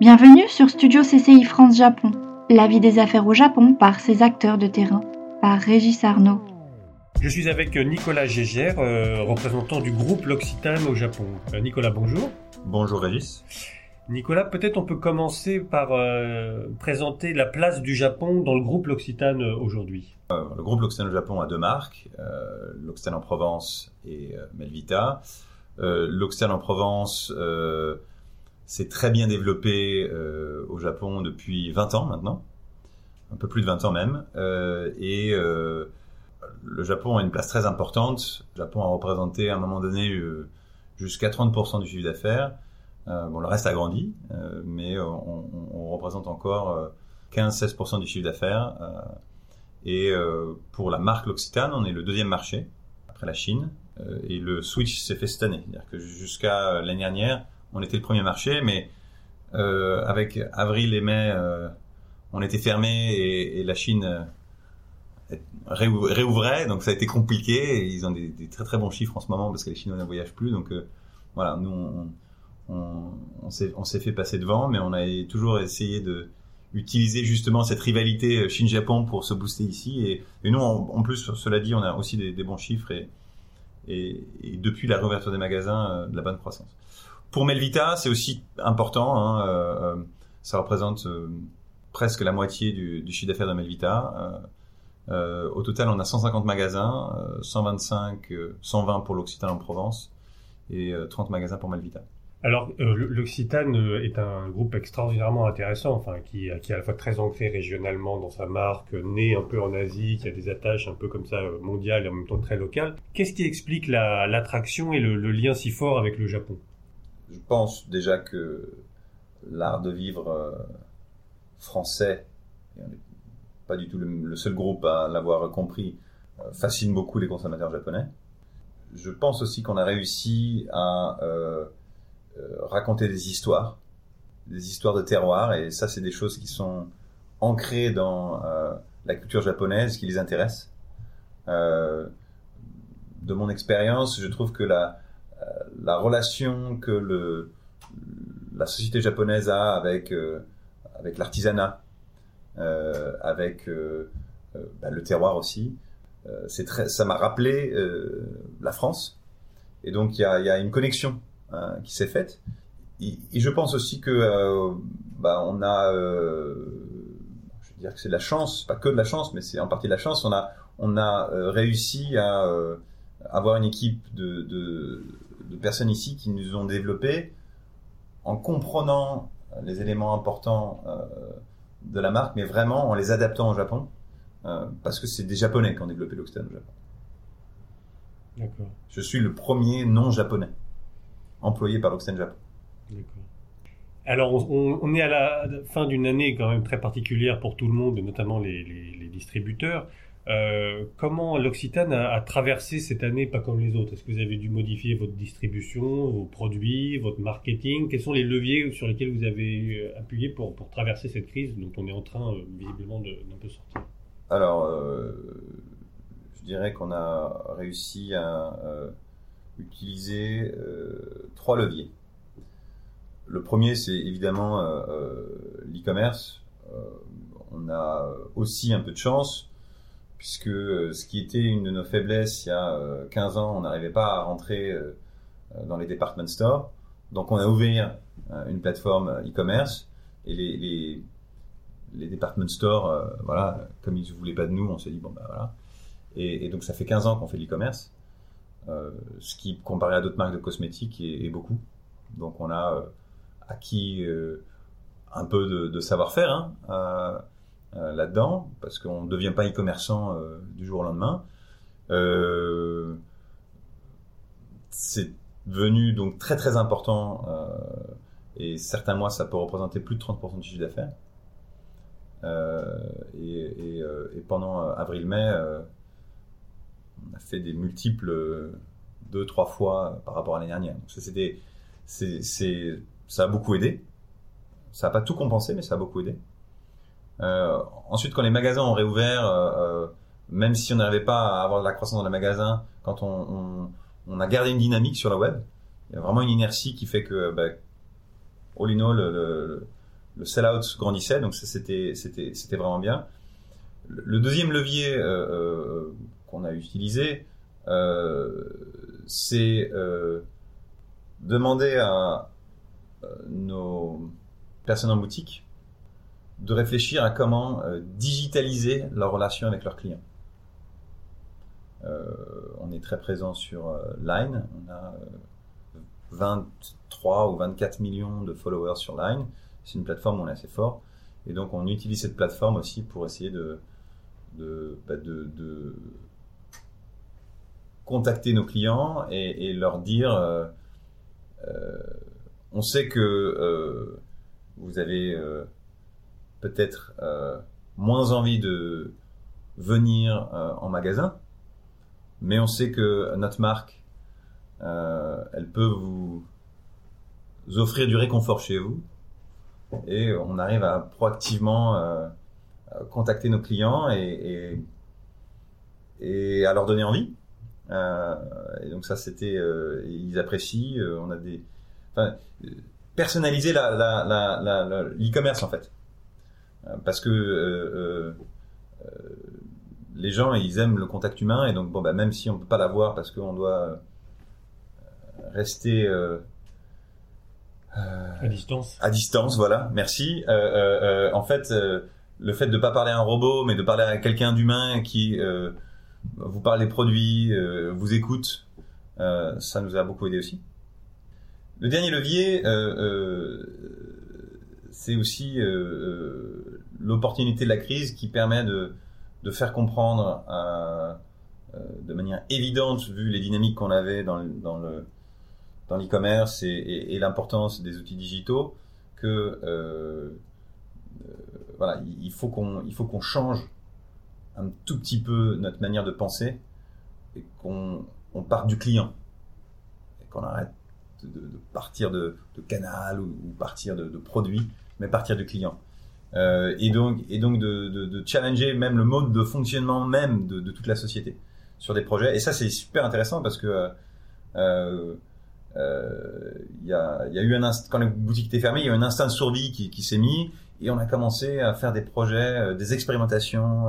Bienvenue sur Studio CCI France Japon, la vie des affaires au Japon par ses acteurs de terrain, par Régis Arnaud. Je suis avec Nicolas Gégère, euh, représentant du groupe L'Occitane au Japon. Euh, Nicolas, bonjour. Bonjour Régis. Nicolas, peut-être on peut commencer par euh, présenter la place du Japon dans le groupe L'Occitane aujourd'hui. le groupe L'Occitane au Japon a deux marques, L'Occitane en Provence et Melvita. L'Occitane en Provence s'est très bien développé euh, au Japon depuis 20 ans maintenant, un peu plus de 20 ans même, euh, et euh, le Japon a une place très importante. Le Japon a représenté à un moment donné jusqu'à 30% du chiffre d'affaires. bon, le reste a grandi, mais on, on, représente encore 15-16% du chiffre d'affaires. et pour la marque L'Occitane, on est le deuxième marché après la Chine. et le switch s'est fait cette année. C'est-à-dire que jusqu'à l'année dernière, on était le premier marché, mais euh, avec avril et mai, euh, on était fermé et, la Chine euh, réouvrait, donc ça a été compliqué. ils ont des, très très bons chiffres en ce moment parce que les Chinois ne voyagent plus. Donc voilà, nous on, on, s'est fait passer devant, mais on a toujours essayé de utiliser justement cette rivalité Chine-Japon pour se booster ici. Et, nous, en, plus, cela dit, on a aussi des, bons chiffres et, et, depuis la réouverture des magasins, de la bonne croissance. Pour Melvita, c'est aussi important. Hein, euh, euh, ça représente euh, presque la moitié du, du chiffre d'affaires de Melvita. Euh, au total, on a 150 magasins, 125, 120 pour l'Occitane en Provence et 30 magasins pour Melvita. Alors, l'Occitane est un groupe extraordinairement intéressant, enfin, qui, qui est à la fois très ancré régionalement dans sa marque, né un peu en Asie, qui a des attaches un peu comme ça mondiales et en même temps très locales. Qu'est-ce qui explique l'attraction et le, le, lien si fort avec le Japon? Je pense déjà que l'art de vivre euh, français, et on n'est pas du tout le, seul groupe à l'avoir compris, euh, fascine beaucoup les consommateurs japonais. Je pense aussi qu'on a réussi à euh, raconter des histoires, des histoires de terroir, et ça c'est des choses qui sont ancrées dans la culture japonaise, qui les intéressent. de mon expérience, je trouve que la, la relation que le, la société japonaise a avec, euh, avec l'artisanat, euh, avec euh, bah, le terroir aussi, c'est très, ça m'a rappelé la France. Et donc il y a, y a, une connexion hein, qui s'est faite. Et, je pense aussi que bah, on a, je veux dire que c'est de la chance, pas que de la chance, mais c'est en partie de la chance. On a, on a réussi à avoir une équipe de, de de personnes ici qui nous ont développé en comprenant les éléments importants euh, de la marque, mais vraiment en les adaptant au Japon, euh, parce que c'est des Japonais qui ont développé l'Occitane au Japon. D'accord. Je suis le premier non-japonais employé par l'Occitane Japon. D'accord. Alors, on, est à la fin d'une année quand même très particulière pour tout le monde, notamment les, les distributeurs. Euh, comment l'Occitane a, traversé cette année pas comme les autres? Est-ce que vous avez dû modifier votre distribution, vos produits, votre marketing? Quels sont les leviers sur lesquels vous avez euh, appuyé pour, traverser cette crise dont on est en train euh, visiblement d'un peu sortir? Alors, je dirais qu'on a réussi à utiliser trois leviers. Le premier, c'est évidemment l'e-commerce. on a aussi un peu de chance puisque euh, ce qui était une de nos faiblesses il y a 15 euh, ans, on n'arrivait pas à rentrer euh, dans les department stores. Donc on a ouvert une plateforme e-commerce et les, les, department stores, voilà, comme ils ne voulaient pas de nous, on s'est dit bon bah voilà. Et, donc ça fait 15 ans qu'on fait l'e-commerce, ce qui comparé à d'autres marques de cosmétiques est, beaucoup. Donc on a acquis un peu de, de savoir-faire. Hein, euh, là-dedans, parce qu'on ne devient pas e-commerçant euh, du jour au lendemain. Euh, c'est devenu donc très très important et certains mois ça peut représenter plus de 30% du chiffre d'affaires. Et, pendant avril-mai, on a fait des multiples deux trois fois par rapport à l'année dernière. Donc ça, c'était, c'est, ça a beaucoup aidé. Ça n'a pas tout compensé, mais ça a beaucoup aidé. Euh, ensuite, quand les magasins ont réouvert, euh, euh, même si on n'arrivait pas à avoir de la croissance dans les magasins, quand on, a gardé une dynamique sur la web, il y a vraiment une inertie qui fait que, bah, all in all, le, le sell-out grandissait, donc c'était vraiment bien. Le deuxième levier qu'on a utilisé, c'est demander à nos personnes en boutique de réfléchir à comment digitaliser leur relation avec leurs clients. Euh, on est très présent sur euh, Line. On a 23 euh, ou 24 millions de followers sur Line. C'est une plateforme où on est assez fort. Et donc, on utilise cette plateforme aussi pour essayer de, de, bah, contacter nos clients et, leur dire on sait que vous avez peut-être moins envie de venir en magasin, mais on sait que notre marque, euh, elle peut vous offrir du réconfort chez vous, et on arrive à proactivement euh, contacter nos clients et, et, à leur donner envie. Euh, et donc ça, c'était, ils apprécient. on a des, enfin, personnaliser l'e-commerce en fait, parce que les gens, ils aiment le contact humain, et donc bon, bah, même si on peut pas l'avoir parce qu'on doit euh, rester euh, euh, à distance. À distance, voilà. Merci. en fait, le fait de pas parler à un robot, mais de parler à quelqu'un d'humain qui vous parle des produits, vous écoute, ça nous a beaucoup aidé aussi. Le dernier levier, c'est aussi l'opportunité de la crise qui permet de faire comprendre euh, euh, de manière évidente, vu les dynamiques qu'on avait dans, dans le dans l'e-commerce et, l'importance des outils digitaux, que euh, faut qu'on change un tout petit peu notre manière de penser et qu'on on parte du client et qu'on arrête de, partir de, canal ou, partir de, produit, mais partir du client. Euh, et donc, et donc de, challenger même le mode de fonctionnement même de, toute la société sur des projets. Et ça, c'est super intéressant parce que euh, euh, y, a, y a eu un quand la boutique était fermée, il y a eu un instinct de survie qui, s'est mis et on a commencé à faire des projets, des expérimentations,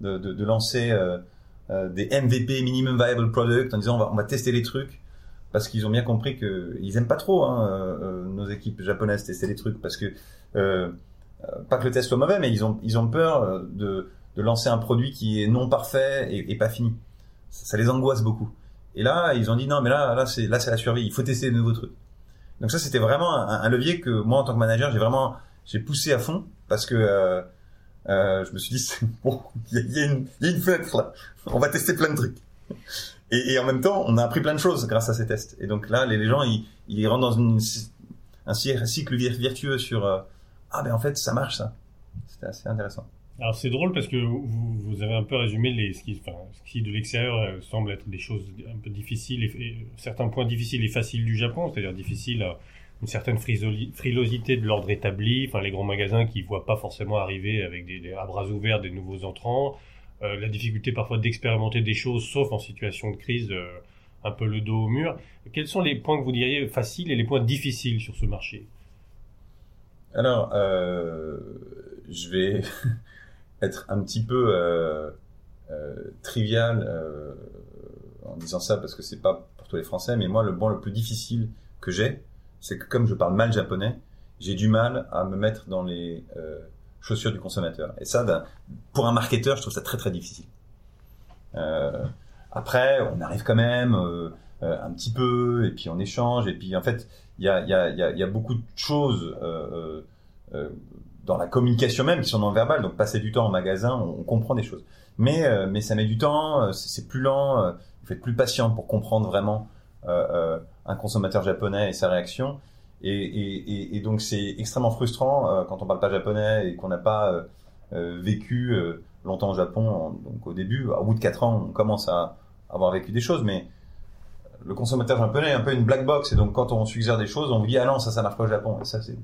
de, lancer des MVP, minimum viable product, en disant on va tester les trucs parce qu'ils ont bien compris que ils aiment pas trop hein, nos équipes japonaises tester les trucs parce que euh, pas que le test soit mauvais, mais ils ont, ils ont peur euh, de, de lancer un produit qui est non parfait et, pas fini. Ça, les angoisse beaucoup. Et là, ils ont dit non, mais là, là, c'est, là, c'est la survie. Il faut tester de nouveaux trucs. Donc ça, c'était vraiment un, levier que moi, en tant que manager, j'ai vraiment, j'ai poussé à fond parce que euh, euh, je me suis dit bon, il y, a une, y a une fenêtre là. On va tester plein de trucs. Et, en même temps, on a appris plein de choses grâce à ces tests. Et donc là, les, gens, ils, rentrent dans un cycle virtueux sur ah ben en fait ça marche ça. C'était assez intéressant. Alors c'est drôle parce que vous, avez un peu résumé les, ce, qui, de l'extérieur euh, semble être des choses un peu difficiles, et, certains points difficiles et faciles du Japon, c'est-à-dire difficile à une certaine frilosité de l'ordre établi, enfin les grands magasins qui voient pas forcément arriver avec des, à bras ouverts des nouveaux entrants, euh, la difficulté parfois d'expérimenter des choses sauf en situation de crise, euh, un peu le dos au mur. Quels sont les points que vous diriez faciles et les points difficiles sur ce marché? Alors, euh, je vais être un petit peu trivial en disant ça parce que c'est pas pour tous les Français, mais moi le bon le plus difficile que j'ai, c'est que comme je parle mal japonais, j'ai du mal à me mettre dans les chaussures du consommateur. Et ça, pour un marketeur, je trouve ça très très difficile. après, on arrive quand même un petit peu, et puis on échange, et puis en fait, il y a, y, a, y a, beaucoup de choses euh, euh, dans la communication même qui sont non verbales. Donc passer du temps en magasin, on, comprend des choses. Mais euh, mais ça met du temps, euh, c'est plus lent. il faut plus patient pour comprendre vraiment un consommateur japonais et sa réaction. Et, donc c'est extrêmement frustrant quand on parle pas japonais et qu'on n'a pas vécu longtemps au Japon. Donc au début, au bout de quatre ans, on commence à avoir vécu des choses, mais le consommateur japonais est un peu une black box et donc quand on suggère des choses, on vous dit ah non ça ça marche pas au Japon ça c'est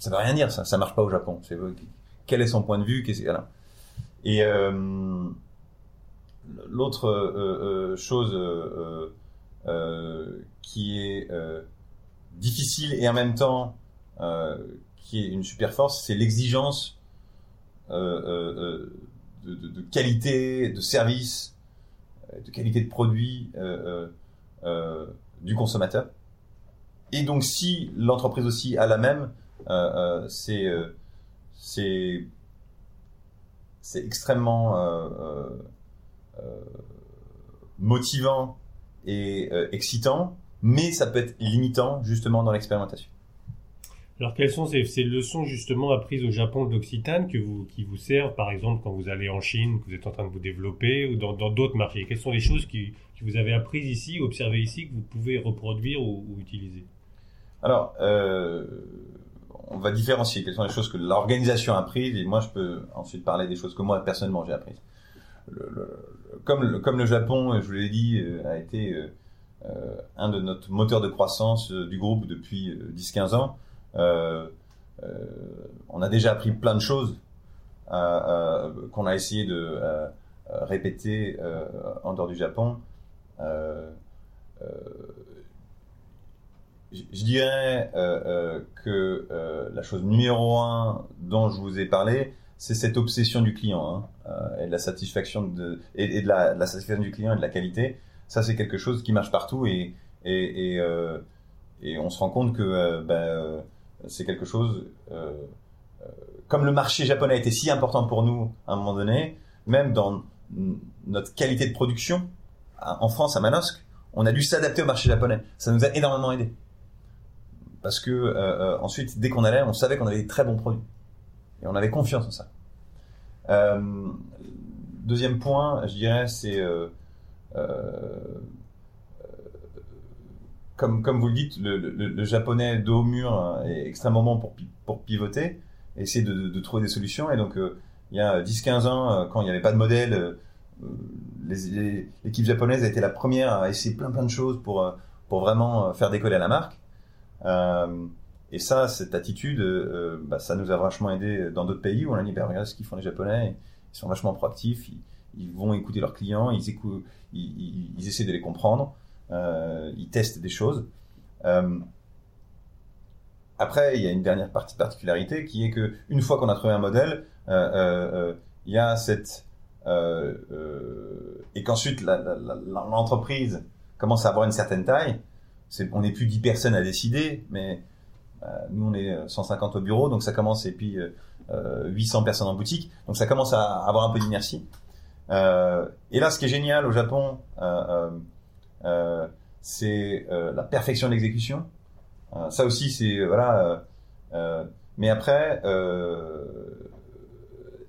ça veut rien dire ça, ça marche pas au Japon. Quel est son point de vue? Et euh, l'autre euh, euh, chose qui est difficile et en même temps qui est une super force, c'est l'exigence de, de, qualité, de service, de qualité de produit du consommateur. Et donc, si l'entreprise aussi a la même, c'est extrêmement motivant et excitant, mais ça peut être limitant justement dans l'expérimentation. Alors, quelles sont ces, ces, leçons justement apprises au Japon de l'Occitane que vous, qui vous servent, par exemple, quand vous allez en Chine, que vous êtes en train de vous développer, ou dans d'autres marchés? Quelles sont les choses qui, qui, vous avez apprises ici, observées ici, que vous pouvez reproduire ou, ou utiliser? Alors, euh, on va différencier quelles sont les choses que l'organisation a apprises, et moi je peux ensuite parler des choses que moi personnellement j'ai apprises. Le, le, comme, le, comme le Japon, je vous l'ai dit, euh, a été euh, un de notre moteurs de croissance euh, du groupe depuis 10-15 ans, euh, euh, on a déjà appris plein de choses euh, qu'on a essayé de répéter en dehors du Japon. je dirais que la chose numéro un dont je vous ai parlé, c'est cette obsession du client et de la, satisfaction du client et de la qualité. Ça, c'est quelque chose qui marche partout et et, et, et on se rend compte que ben, c'est quelque chose euh, euh, comme le marché japonais était si important pour nous à un moment donné, même dans notre qualité de production en France à Manosque, on a dû s'adapter au marché japonais. Ça nous a énormément aidé parce que euh, euh ensuite, dès qu'on allait, on savait qu'on avait des très bons produits et on avait confiance en ça. Euh, deuxième point, je dirais, c'est euh, comme, comme vous le dites, le, japonais dos au mur hein, est extrêmement bon pour, pour pivoter, essayer de, trouver des solutions. Et donc, euh, il y a 10-15 ans, euh, quand il n'y avait pas de modèle, euh, l'équipe japonaise a été la première à essayer plein plein de choses pour, vraiment faire décoller la marque. et ça, cette attitude, bah, ça nous a vachement aidé dans d'autres pays où on a dit, bah, regarde ce qu'ils font les japonais, ils sont vachement proactifs, ils vont écouter leurs clients, ils, essaient de les comprendre euh, ils testent des choses. Euh, après, il y a une dernière partie particularité qui est que une fois qu'on a trouvé un modèle, euh, il y a cette et qu'ensuite l'entreprise commence à avoir une certaine taille. on n'est plus 10 personnes à décider, mais nous on est 150 au bureau, donc ça commence et puis 800 personnes en boutique, donc ça commence à avoir un peu d'inertie. Et là, ce qui est génial au Japon, euh, c'est euh, la perfection de l'exécution. Euh, ça aussi, c'est voilà. mais après,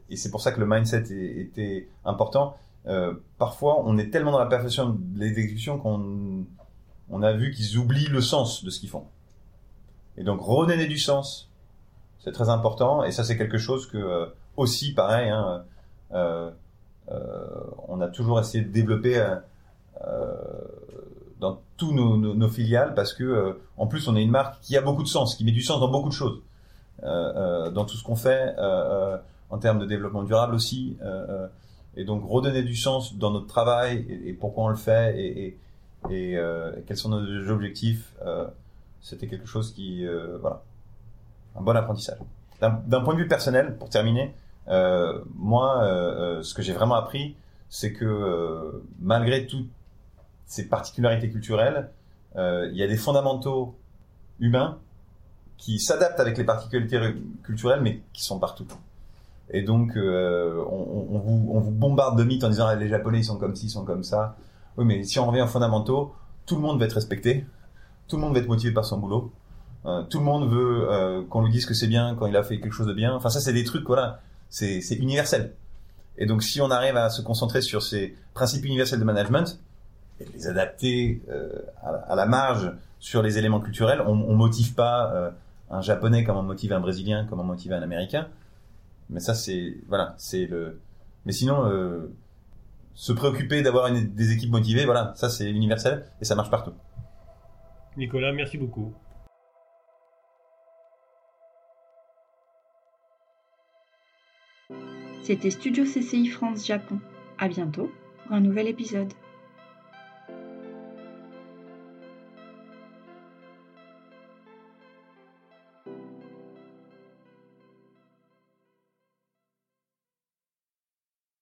et c'est pour ça que le mindset était important. parfois, on est tellement dans la perfection de l'exécution qu'on on a vu qu'ils oublient le sens de ce qu'ils font. Et donc redonner du sens, c'est très important. Et ça, c'est quelque chose que aussi, pareil, hein, euh, euh, on a toujours essayé de développer euh, dans tous nos, filiales parce que euh, en plus on est une marque qui a beaucoup de sens, qui met du sens dans beaucoup de choses, euh, dans tout ce qu'on fait en termes de développement durable aussi. et donc redonner du sens dans notre travail et, pourquoi on le fait et, quels sont nos objectifs, c'était quelque chose qui, voilà, un bon apprentissage. D'un point de vue personnel, pour terminer, moi, ce que j'ai vraiment appris, c'est que malgré tout ces particularités culturelles, euh, il y a des fondamentaux humains qui s'adaptent avec les particularités culturelles, mais qui sont partout. Et donc, euh, on, vous, bombarde de mythes en disant ah, les Japonais ils sont comme ci, ils sont comme ça. Oui, mais si on revient aux fondamentaux, tout le monde va être respecté, tout le monde va être motivé par son boulot, euh, tout le monde veut euh, qu'on lui dise que c'est bien quand il a fait quelque chose de bien. Enfin, ça, c'est des trucs, voilà, c'est universel. Et donc, si on arrive à se concentrer sur ces principes universels de management, les adapter euh, à, la marge sur les éléments culturels. On, on motive pas euh, un japonais comme on motive un brésilien, comme on motive un américain. Mais ça, c'est voilà, c'est le. Mais sinon, euh, se préoccuper d'avoir des équipes motivées, voilà, ça c'est universel et ça marche partout. Nicolas, merci beaucoup. C'était Studio CCI France Japon. À bientôt pour un nouvel épisode.